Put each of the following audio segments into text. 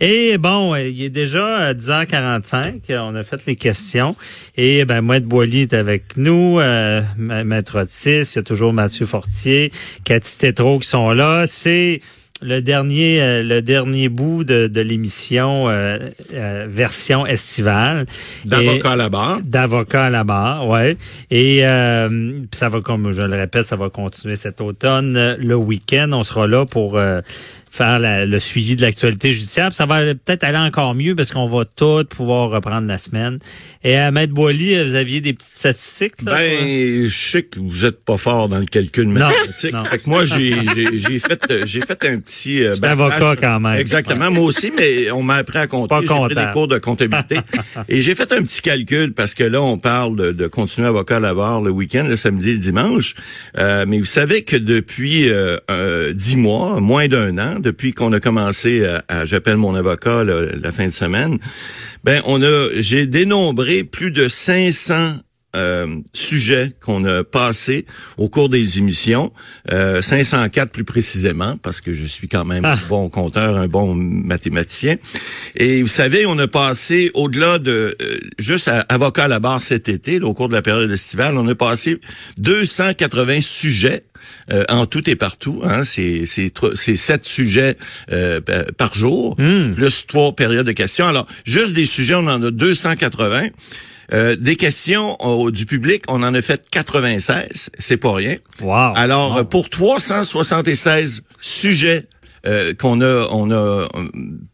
Et bon, euh, il est déjà 10h45. On a fait les questions. Et ben, Maître Boily est avec nous. Euh, Maître Otis, il y a toujours Mathieu Fortier, Cathy Tétrault qui sont là. C'est le dernier euh, le dernier bout de, de l'émission euh, euh, version estivale d'avocat à la barre d'avocat à la barre ouais et ça va comme je le répète ça va continuer cet automne le week-end on sera là pour faire le suivi de l'actualité judiciaire. ça va peut-être aller encore mieux parce qu'on va tout pouvoir reprendre la semaine. Et à Maître Boily, vous aviez des petites statistiques? Là, ben, je sais que vous êtes pas fort dans le calcul mathématique. Fait que moi, j'ai, fait, j'ai fait un petit... Euh, avocat quand même. Exactement, moi aussi, mais on m'a appris à compter. J'ai pris des cours de comptabilité. et j'ai fait un petit calcul parce que là, on parle de, de continuer avocat à la barre le week-end, le samedi et le dimanche. Euh, mais vous savez que depuis euh, euh dix mois, moins d'un an, depuis qu'on a commencé à, j'appelle mon avocat la fin de semaine, ben on a j'ai dénombré plus de 500 euh, sujets qu'on a passés au cours des émissions, euh, 504 plus précisément, parce que je suis quand même ah. un bon compteur, un bon mathématicien. Et vous savez, on a passé au-delà de euh, juste à, avocat à la barre cet été, au cours de la période estivale, on a passé 280 sujets euh, en tout et partout. Hein, c'est sept sujets euh, par jour, hmm. plus trois périodes de questions. Alors, juste des sujets, on en a 280. Euh, des questions du public, on en a fait 96, c'est pas rien. Wow. Alors, pour 376 sujets qu'on a on a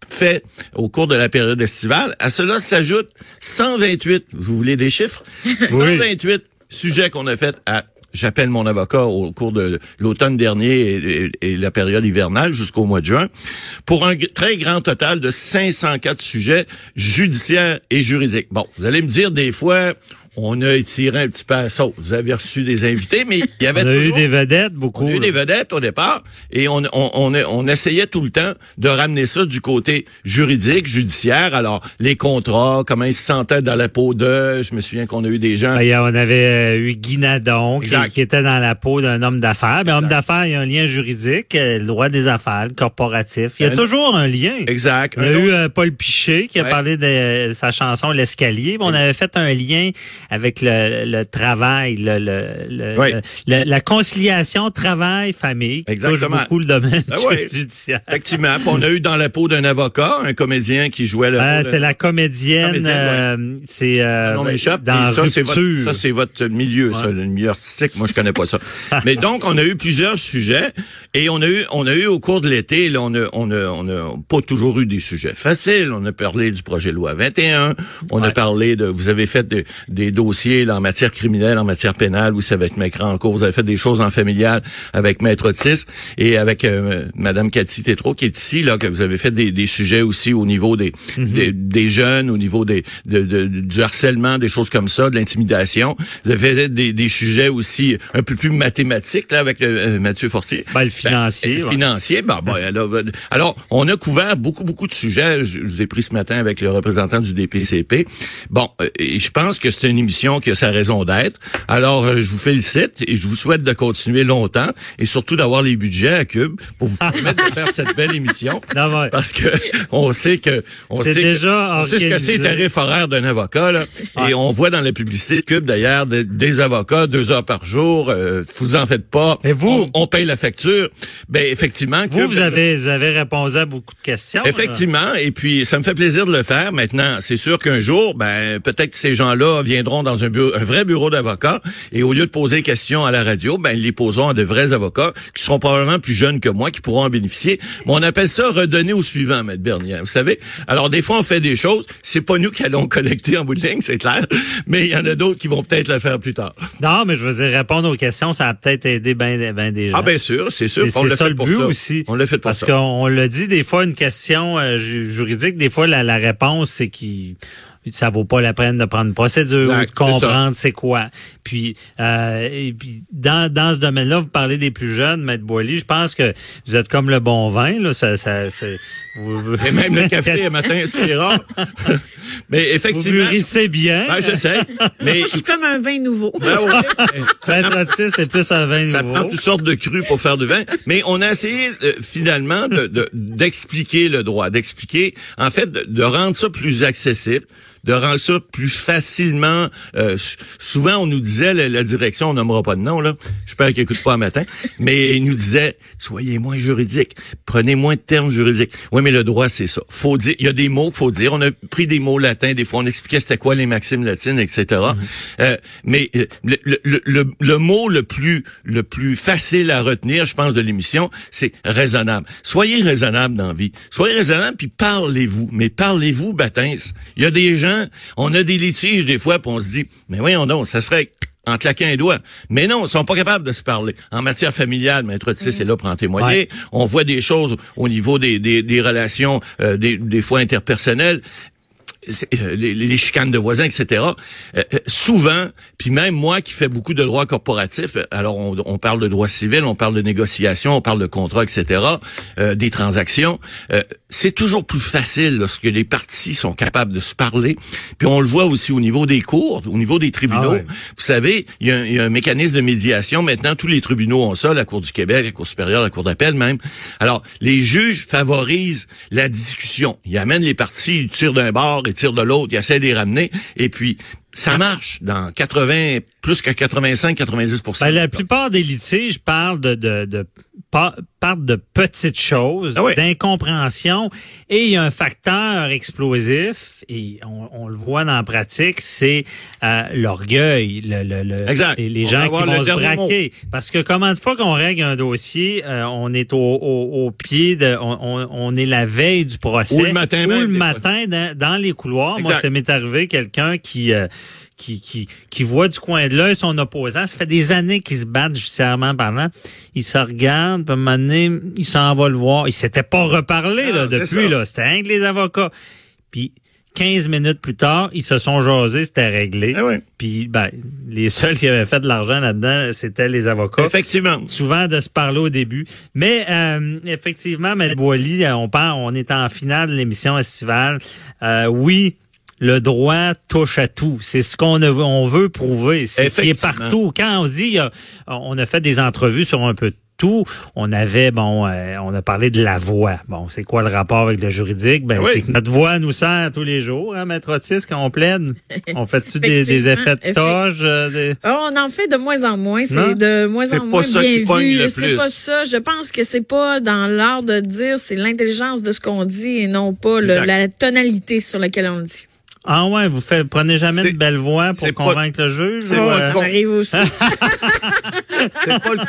fait au cours de la période estivale. À cela s'ajoute 128, vous voulez des chiffres? 128 sujets qu'on a fait à j'appelle mon avocat au cours de l'automne dernier et, la période hivernale jusqu'au mois de juin, pour un très grand total de 504 sujets judiciaires et juridiques. Bon, vous allez me dire des fois, on a étiré un petit peu à sauce. Vous avez reçu des invités, mais il y avait on a eu des vedettes, beaucoup. On a eu des vedettes au départ, et on, on, on, essayait tout le temps de ramener ça du côté juridique, judiciaire. Alors, les contrats, comment ils se sentaient dans la peau d'eux. Je me souviens qu'on a eu des gens... Ben, on avait euh, eu Guy Nadon, qui, était dans la peau d'un homme d'affaires. Mais homme d'affaires, il y a un lien juridique, euh, le droit des affaires, le corporatif. Il y a toujours un lien. Exact. Il y a eu euh, Paul Piché qui a parlé de sa chanson L'escalier. On avait fait un lien avec le, le travail, le, le, la conciliation travail-famille, qui Exactement. beaucoup le domaine ben judiciaire. Effectivement. on a eu dans la peau d'un avocat, un comédien qui jouait le euh, C'est la comédienne, euh, c'est euh, non, dans ça, c'est votre, ça, c'est votre milieu, ça, le milieu artistique. Moi, je connais pas ça. mais donc, on a eu plusieurs sujets et on a eu, on a eu au cours de l'été, là, on a, on a, on a pas toujours eu des sujets faciles. On a parlé du projet de loi 21. On a parlé de, vous avez fait des dossiers en matière criminelle, en matière pénale, vous savez, avec Maître en cours. Vous avez fait des choses en familial avec Maître Otis et avec euh, Madame Cathy Tétrault qui est ici, là, que vous avez fait des, des sujets aussi au niveau des, mhm. des, jeunes, au niveau des, de, du harcèlement, des choses comme ça, de l'intimidation. Vous avez fait des, des sujets aussi un peu plus mathématiques, là, avec euh, Mathieu Fortier. Ben, le financier. Ben, financier, ben, ben, alors, alors, on a couvert beaucoup, beaucoup de sujets. Je, vous ai pris ce matin avec le représentant du DPCP. Bon, euh, et je pense que c'est une émission qui a sa raison d'être. Alors, euh, je vous félicite et je vous souhaite de continuer longtemps et surtout d'avoir les budgets à Cube pour vous permettre de faire cette belle émission. Parce que on sait que on sait, déjà on sait ce que c'est tarif horaire d'un avocat là, et on voit dans la publicité de Cube d'ailleurs des, avocats deux heures par jour. Euh, vous en faites pas. Et vous, on, paye la facture. Ben effectivement. Vous, vous avez vous avez répondu à beaucoup de questions. Effectivement. Et puis ça me fait plaisir de le faire. Maintenant, c'est sûr qu'un jour, ben peut-être que ces gens-là viendront dans un, bureau, un vrai bureau d'avocats et au lieu de poser des questions à la radio, ben ils les poseront à de vrais avocats qui seront probablement plus jeunes que moi, qui pourront en bénéficier. Mais on appelle ça redonner au suivant, Maître Bernier. Vous savez, alors des fois on fait des choses, c'est pas nous qui allons collecter en bout de ligne, c'est clair, mais il y en a d'autres qui vont peut-être le faire plus tard. Non, mais je veux dire, répondre aux questions, ça a peut-être aidé bien ben des gens. Ah bien sûr, c'est sûr. C'est ça le but aussi. On l'a fait pour Parce qu'on l'a dit, des fois, une question euh, juridique, des fois, la, la réponse, c'est qui ça vaut pas la peine de prendre une procédure ou de comprendre c'est quoi. Puis, euh, et puis dans, dans ce domaine-là, vous parlez des plus jeunes, Maître Boily, je pense que vous êtes comme le bon vin. Là, ça, ça, Et même le café le matin, c'est rare. Mais effectivement. Vous mûrissez bien. Ben, je sais. Mais je suis comme un vin nouveau. Ben c'est plus un vin ça nouveau. Ça prend toutes sortes de crus pour faire du vin. Mais on a essayé euh, finalement d'expliquer de, le droit, d'expliquer, en fait, de rendre ça plus accessible de rendre ça plus facilement. Euh, souvent, on nous disait, la, direction, on nommera pas de nom, là. J'espère qu'ils n'écoutent pas un matin. Mais ils nous disaient, soyez moins juridique. Prenez moins de termes juridiques. Oui, mais le droit, c'est ça. Faut dire, il y a des mots qu'il faut dire. On a pris des mots latins. Des fois, on expliquait c'était quoi les maximes latines, etc. Mm-hmm. euh, mais euh, le, le, le, le, mot le plus, le plus facile à retenir, je pense, de l'émission, c'est raisonnable. Soyez raisonnable dans la vie. Soyez raisonnable, puis parlez-vous. Mais parlez-vous, Batins. Il y a des gens on a des litiges des fois, puis on se dit, mais voyons donc, ça serait en claquant un doigt. Mais non, ils sont pas capables de se parler. En matière familiale, Maître Otis c'est là pour en témoigner. On voit des choses au niveau des, des, relations, euh, des, des fois interpersonnelles. Euh, les, chicanes de voisins, etc. Euh, euh, souvent, puis même moi qui fais beaucoup de droits corporatifs, alors on, parle de droit civil, on parle de négociation, on parle de contrats, etc., des transactions, c'est toujours plus facile lorsque les parties sont capables de se parler. Puis on le voit aussi au niveau des cours, au niveau des tribunaux. Ah Vous savez, il y, y, a un mécanisme de médiation. Maintenant, tous les tribunaux ont ça, la Cour du Québec, la Cour supérieure, la Cour d'appel même. Alors, les juges favorisent la discussion. Ils amènent les parties, ils tirent d'un bord et tirent de l'autre, ils essaient de les ramener. Et puis, ça marche dans 80, plus que 85-90 ben, La plupart des litiges parlent de, de, de de petites choses, ah d'incompréhension, et il y a un facteur explosif, et on, le voit dans la pratique, c'est euh, l'orgueil, le, le, exact. les, gens qui vont se braquer. Parce que comment de fois qu'on règle un dossier, euh, on est au, au, pied de, on, on, est la veille du procès, ou le matin, ou le matin dans, les couloirs. Moi, ça m'est arrivé quelqu'un qui euh, qui, qui, qui voit du coin de l'œil son opposant. Ça fait des années qu'ils se battent judiciairement parlant. Il se regarde, puis à un moment donné, il s'en va le voir. Il s'était pas reparlé là, depuis, là. C'était un les avocats. Puis 15 minutes plus tard, ils se sont jasés, c'était réglé. Eh Puis ben, les seuls qui avaient fait de l'argent là-dedans, c'était les avocats. Effectivement. Souvent de se parler au début. Mais euh, effectivement, M. Boily, on parle, on est en finale de l'émission estivale. Euh, oui, le droit touche à tout. C'est ce qu'on on veut prouver. C'est qui est partout. Quand on dit, on a fait des entrevues sur un peu de tout. On avait, bon, euh, on a parlé de la voix. Bon, c'est quoi le rapport avec le juridique? Ben, c'est que notre voix nous sert tous les jours, hein, Maître Otis, quand on plaide. On fait-tu des, effets de toge? Euh, oh, on en fait de moins en moins. C'est de moins en moins bien vu. C'est pas ça. Je pense que c'est pas dans l'art de dire, c'est l'intelligence de ce qu'on dit et non pas la tonalité sur laquelle on le dit. Ah ouais, vous faites, prenez jamais de belle voix pour convaincre le juge? C'est ça arrive aussi. c'est pas le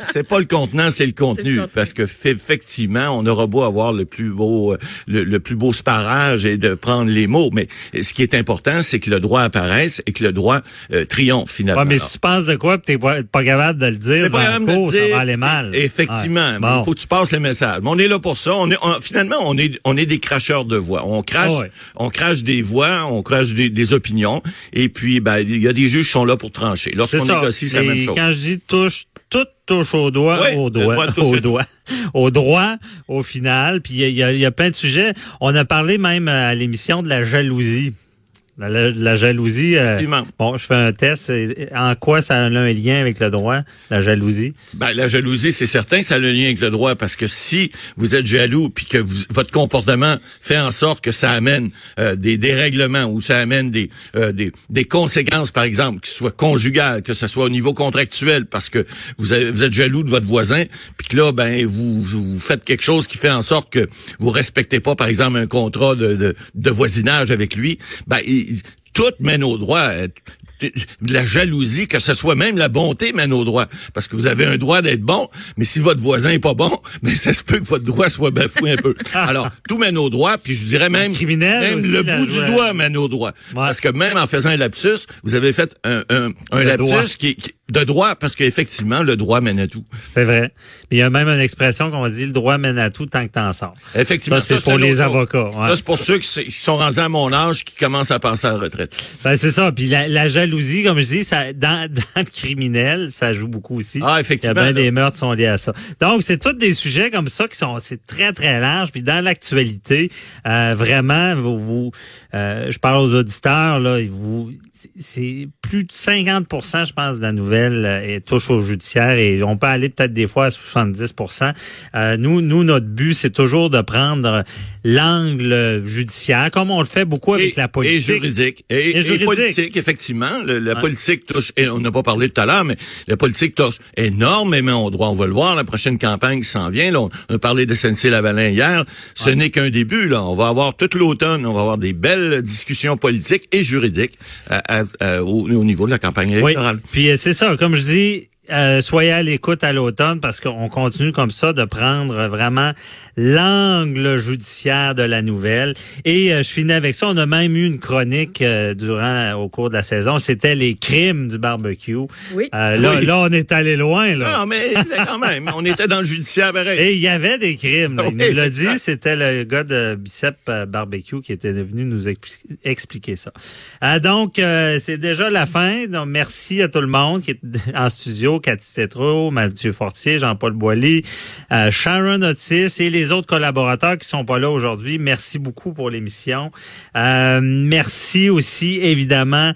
c'est pas le contenant, c'est le contenu parce que effectivement, on aura beau avoir le plus beau le, plus beau sparage et de prendre les mots, mais ce qui est important, c'est que le droit apparaisse et que le droit euh, triomphe finalement. Ouais, mais si tu penses de quoi, tu pas, pas capable de le dire, dans le cours, ça va aller mal. Effectivement, il faut que tu passes le message. Mais on est là pour ça. On est finalement on est on est des cracheurs de voix. On crache ah on crache des voix, on crache des, opinions et puis ben il y a des juges qui sont là pour trancher. Lorsqu'on négocie, c'est la même chose. Quand je dis touche tout touche au doigt, au doigt, au doigt, au droit, au final. Puis il y a, y a plein de sujets. On a parlé même à l'émission de la jalousie. La, jalousie, euh, bon, je fais un test. En quoi ça a un lien avec le droit, la jalousie? Ben, la jalousie, c'est certain que ça a un lien avec le droit parce que si vous êtes jaloux puis que votre comportement fait en sorte que ça amène euh, des dérèglements ou ça amène des, euh, des, des conséquences, par exemple, qui soient conjugales, que ce soit au niveau contractuel parce que vous, avez, vous êtes jaloux de votre voisin puis que là, ben, vous, vous faites quelque chose qui fait en sorte que vous respectez pas, par exemple, un contrat de, de, de voisinage avec lui, ben, tout mène au droit. Euh, la jalousie, que ce soit même la bonté mène au droit. Parce que vous avez un droit d'être bon, mais si votre voisin est pas bon, mais ça se peut que votre droit soit bafoué un peu. Alors, tout mène au droit, puis je dirais même, criminel même le bout du doigt mène au droit. Parce que même en faisant un lapsus, vous avez fait un, un, lapsus qui, de droit, parce qu'effectivement, le droit mène à tout. C'est vrai. Il y a même une expression qu'on dit le droit mène à tout tant que t'en sors. Effectivement. Ça, c'est pour les avocats. Ça, c'est pour ceux qui sont rendus à mon âge qui commencent à penser à la retraite. Ben, c'est ça. Puis la, jalousie, comme je dis, ça, dans, dans le criminel, ça joue beaucoup aussi. Ah, effectivement. Il y a bien des meurtres qui sont liés à ça. Donc, c'est tous des sujets comme ça qui sont, c'est très, très large. Puis dans l'actualité, euh, vraiment, vous, vous euh, je parle aux auditeurs, là, vous, c'est plus de 50 je pense, de la nouvelle euh, touche au judiciaire et on peut aller peut-être des fois à 70 euh, Nous, nous, notre but, c'est toujours de prendre l'angle judiciaire, comme on le fait beaucoup avec la politique. Et juridique. Et, et, politique, effectivement. la politique touche, et on n'a pas parlé tout à l'heure, mais la politique touche énormément au droit. On va le voir, la prochaine campagne qui s'en vient. Là, on a parlé de SNC-Lavalin hier. Ce n'est qu'un début. Là. On va avoir toute l'automne, on va avoir des belles discussions politiques et juridiques. Euh, au, niveau de la campagne électorale. Oui. Puis euh, c'est ça, comme je dis, euh, soyez à l'écoute à l'automne parce qu'on continue comme ça de prendre vraiment l'angle judiciaire de la nouvelle. Et euh, je finis avec ça. On a même eu une chronique euh, durant au cours de la saison. C'était les crimes du barbecue. Oui. Là, là, on est allé loin. Là. Non, mais quand même, on était dans le judiciaire pareil. Et il y avait des crimes. Il nous l'a dit. C'était le gars de Bicep Barbecue qui était venu nous expliquer ça. donc, c'est déjà la fin. Donc, merci à tout le monde qui est en studio. Cathy Tétrault, Mathieu Fortier, Jean-Paul Boilly, euh, Sharon Otis et les autres collaborateurs qui sont pas là aujourd'hui. Merci beaucoup pour l'émission. Euh, merci aussi, évidemment,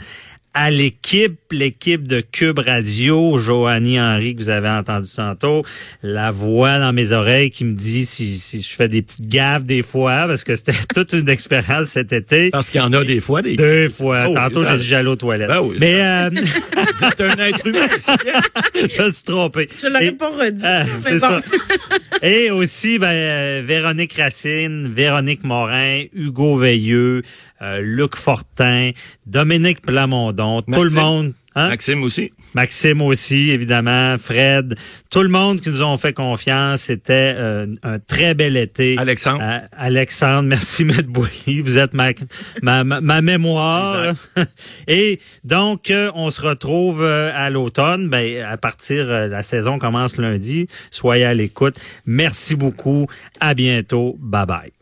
à l'équipe, l'équipe de Cube Radio, Joanie Henry que vous avez entendu tantôt, la voix dans mes oreilles qui me dit si, si je fais des petites gaffes des fois, parce que c'était toute une expérience cet été. Parce qu'il y en a des fois. Des... Deux fois. Oh, tantôt, j'ai dit j'allais aux toilettes. Ben oui, Mais euh... vous êtes un être humain, Je me suis trompé. Je l'aurais pas redit. Euh, mais bon. Et aussi, ben, euh, Véronique Racine, Véronique Morin, Hugo Veilleux, euh, Luc Fortin, Dominique Plamondon, tout le monde. Hein? Maxime aussi. Maxime aussi, évidemment, Fred, tout le monde qui nous ont fait confiance. C'était euh, un très bel été. Alexandre. Alexandre, merci Maître Boilly. Vous êtes ma, ma, ma mémoire. Et donc, on se retrouve à l'automne. Ben, à partir, la saison commence lundi. Soyez à l'écoute. Merci beaucoup. À bientôt. Bye bye.